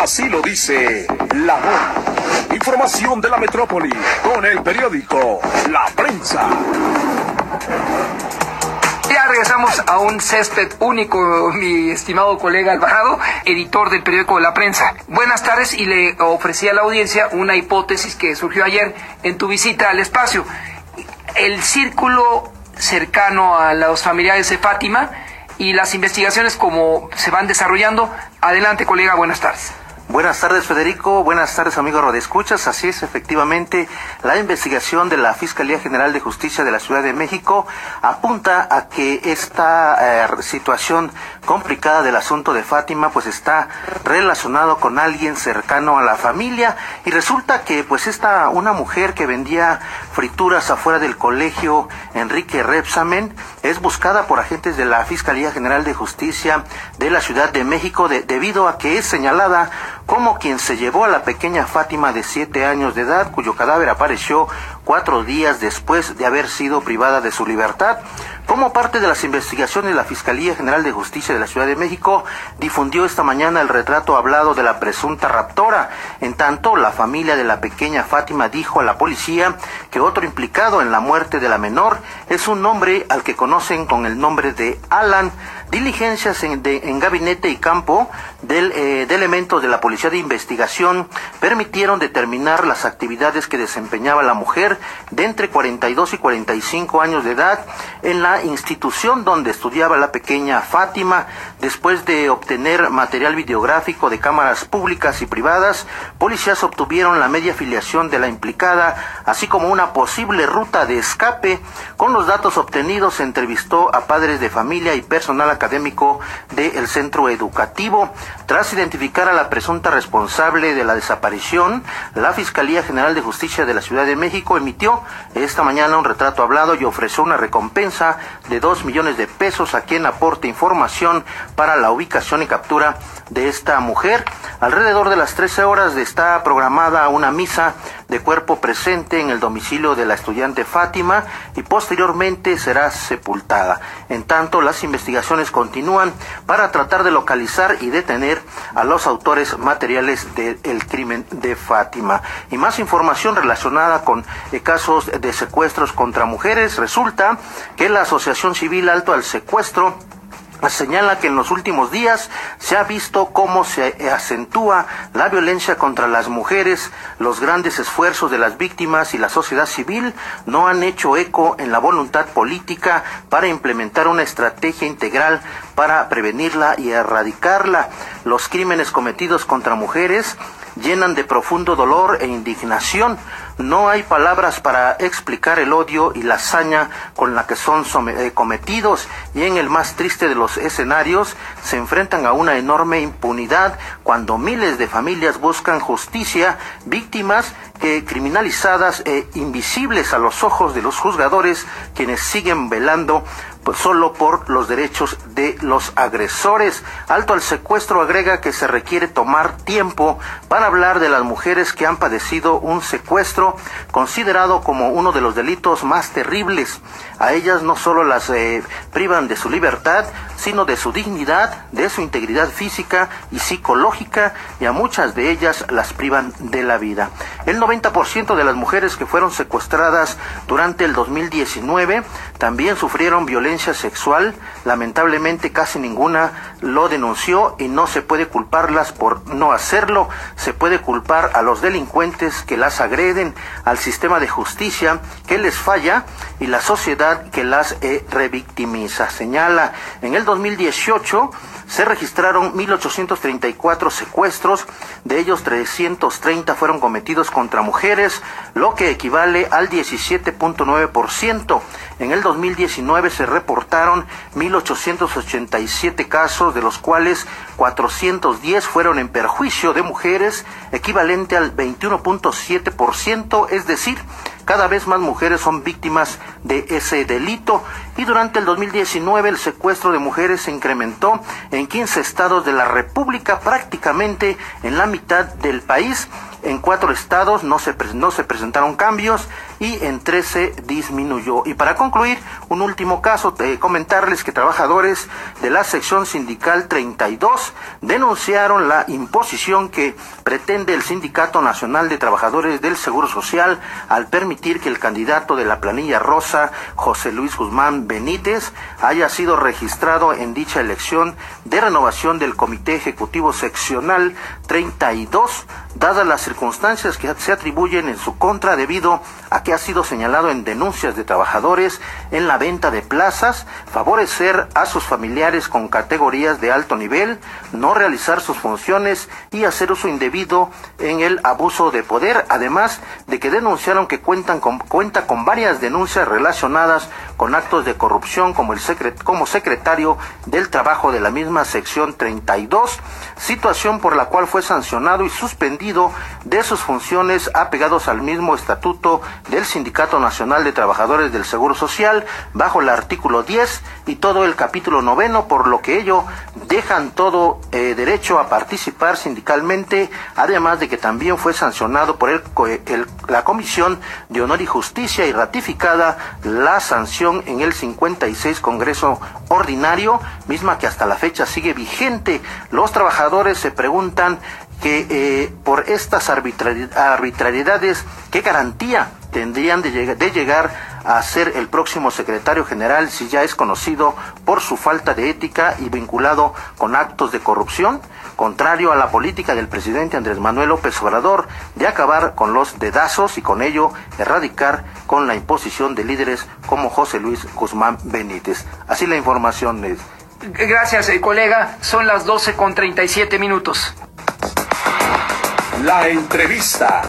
Así lo dice la voz. Información de la metrópoli con el periódico La Prensa. Ya regresamos a un césped único, mi estimado colega Alvarado, editor del periódico La Prensa. Buenas tardes y le ofrecí a la audiencia una hipótesis que surgió ayer en tu visita al espacio. El círculo cercano a los familiares de Fátima y las investigaciones como se van desarrollando. Adelante, colega, buenas tardes. Buenas tardes, Federico. Buenas tardes, amigos Rodescuchas. Así es, efectivamente, la investigación de la Fiscalía General de Justicia de la Ciudad de México apunta a que esta eh, situación complicada del asunto de Fátima, pues está relacionado con alguien cercano a la familia y resulta que, pues, esta una mujer que vendía frituras afuera del colegio Enrique Repsamen es buscada por agentes de la Fiscalía General de Justicia de la Ciudad de México debido a que es señalada como quien se llevó a la pequeña Fátima de siete años de edad, cuyo cadáver apareció cuatro días después de haber sido privada de su libertad. Como parte de las investigaciones, la Fiscalía General de Justicia de la Ciudad de México difundió esta mañana el retrato hablado de la presunta raptora. En tanto, la familia de la pequeña Fátima dijo a la policía que otro implicado en la muerte de la menor es un hombre al que conocen con el nombre de Alan. Diligencias en, gabinete y campo del, eh, de elementos de la Policía de Investigación permitieron determinar las actividades que desempeñaba la mujer de entre 42 y 45 años de edad en la institución donde estudiaba la pequeña Fátima. Después de obtener material videográfico de cámaras públicas y privadas, policías obtuvieron la media afiliación de la implicada, así como una posible ruta de escape. Con los datos obtenidos se entrevistó a padres de familia y personal académico del centro educativo. Tras identificar a la presunta responsable de la desaparición, la Fiscalía General de Justicia de la Ciudad de México emitió esta mañana un retrato hablado y ofreció una recompensa de dos millones de pesos a quien aporte información para la ubicación y captura de esta mujer. Alrededor de las 13 horas está programada una misa de cuerpo presente en el domicilio de la estudiante Fátima y posteriormente será sepultada. En tanto, las investigaciones continúan para tratar de localizar y detener a los autores materiales del crimen de Fátima. Y más información relacionada con eh, casos de secuestros contra mujeres. Resulta que la Asociación Civil Alto al Secuestro señala que en los últimos días se ha visto cómo se acentúa la violencia contra las mujeres, los grandes esfuerzos de las víctimas y la sociedad civil no han hecho eco en la voluntad política para implementar una estrategia integral para prevenirla y erradicarla. Los crímenes cometidos contra mujeres llenan de profundo dolor e indignación. No hay palabras para explicar el odio y la hazaña con la que son eh, cometidos y en el más triste de los escenarios se enfrentan a una enorme impunidad cuando miles de familias buscan justicia, víctimas que criminalizadas e invisibles a los ojos de los juzgadores quienes siguen velando pues solo por los derechos de los agresores. Alto al secuestro agrega que se requiere tomar tiempo para hablar de las mujeres que han padecido un secuestro considerado como uno de los delitos más terribles. A ellas no solo las eh, privan de su libertad, sino de su dignidad, de su integridad física y psicológica, y a muchas de ellas las privan de la vida. El 90% de las mujeres que fueron secuestradas durante el 2019 también sufrieron violencia sexual. Lamentablemente casi ninguna lo denunció y no se puede culparlas por no hacerlo. Se puede culpar a los delincuentes que las agreden, al sistema de justicia que les falla y la sociedad que las eh, revictimiza. Señala, en el 2018 se registraron 1.834 secuestros, de ellos 330 fueron cometidos contra mujeres, lo que equivale al 17.9%. En el 2019 se reportaron 1.887 casos, de los cuales 410 fueron en perjuicio de mujeres, equivalente al 21.7%, es decir, cada vez más mujeres son víctimas de ese delito. Y durante el 2019 el secuestro de mujeres se incrementó en 15 estados de la República, prácticamente en la mitad del país. En cuatro estados no se, no se presentaron cambios y en 13 disminuyó. Y para concluir, un último caso, de comentarles que trabajadores de la sección sindical 32 denunciaron la imposición que pretende el Sindicato Nacional de Trabajadores del Seguro Social al permitir que el candidato de la planilla rosa, José Luis Guzmán Benítez, haya sido registrado en dicha elección de renovación del Comité Ejecutivo Seccional 32, dadas las circunstancias que se atribuyen en su contra debido a que ha sido señalado en denuncias de trabajadores en la venta de plazas, favorecer a sus familiares con categorías de alto nivel, no realizar sus funciones y hacer uso indebido en el abuso de poder, además de que denunciaron que cuentan con, cuenta con varias denuncias relacionadas con actos de corrupción como, el como secretario del trabajo de la misma sección 32, situación por la cual fue sancionado y suspendido de sus funciones apegados al mismo estatuto del Sindicato Nacional de Trabajadores del Seguro Social bajo el artículo 10 y todo el capítulo noveno, por lo que ello dejan todo eh, derecho a participar sindicalmente, además de que también fue sancionado por el, la Comisión de Honor y Justicia y ratificada la sanción en el 56 Congreso Ordinario, misma que hasta la fecha sigue vigente. Los trabajadores se preguntan que eh, por estas arbitrariedades, ¿qué garantía tendrían de, de llegar a ser el próximo secretario general si ya es conocido por su falta de ética y vinculado con actos de corrupción, contrario a la política del presidente Andrés Manuel López Obrador de acabar con los dedazos y con ello erradicar con la imposición de líderes como José Luis Guzmán Benítez. Así la información es. Gracias, eh, colega. Son las 12 con 37 minutos. La entrevista.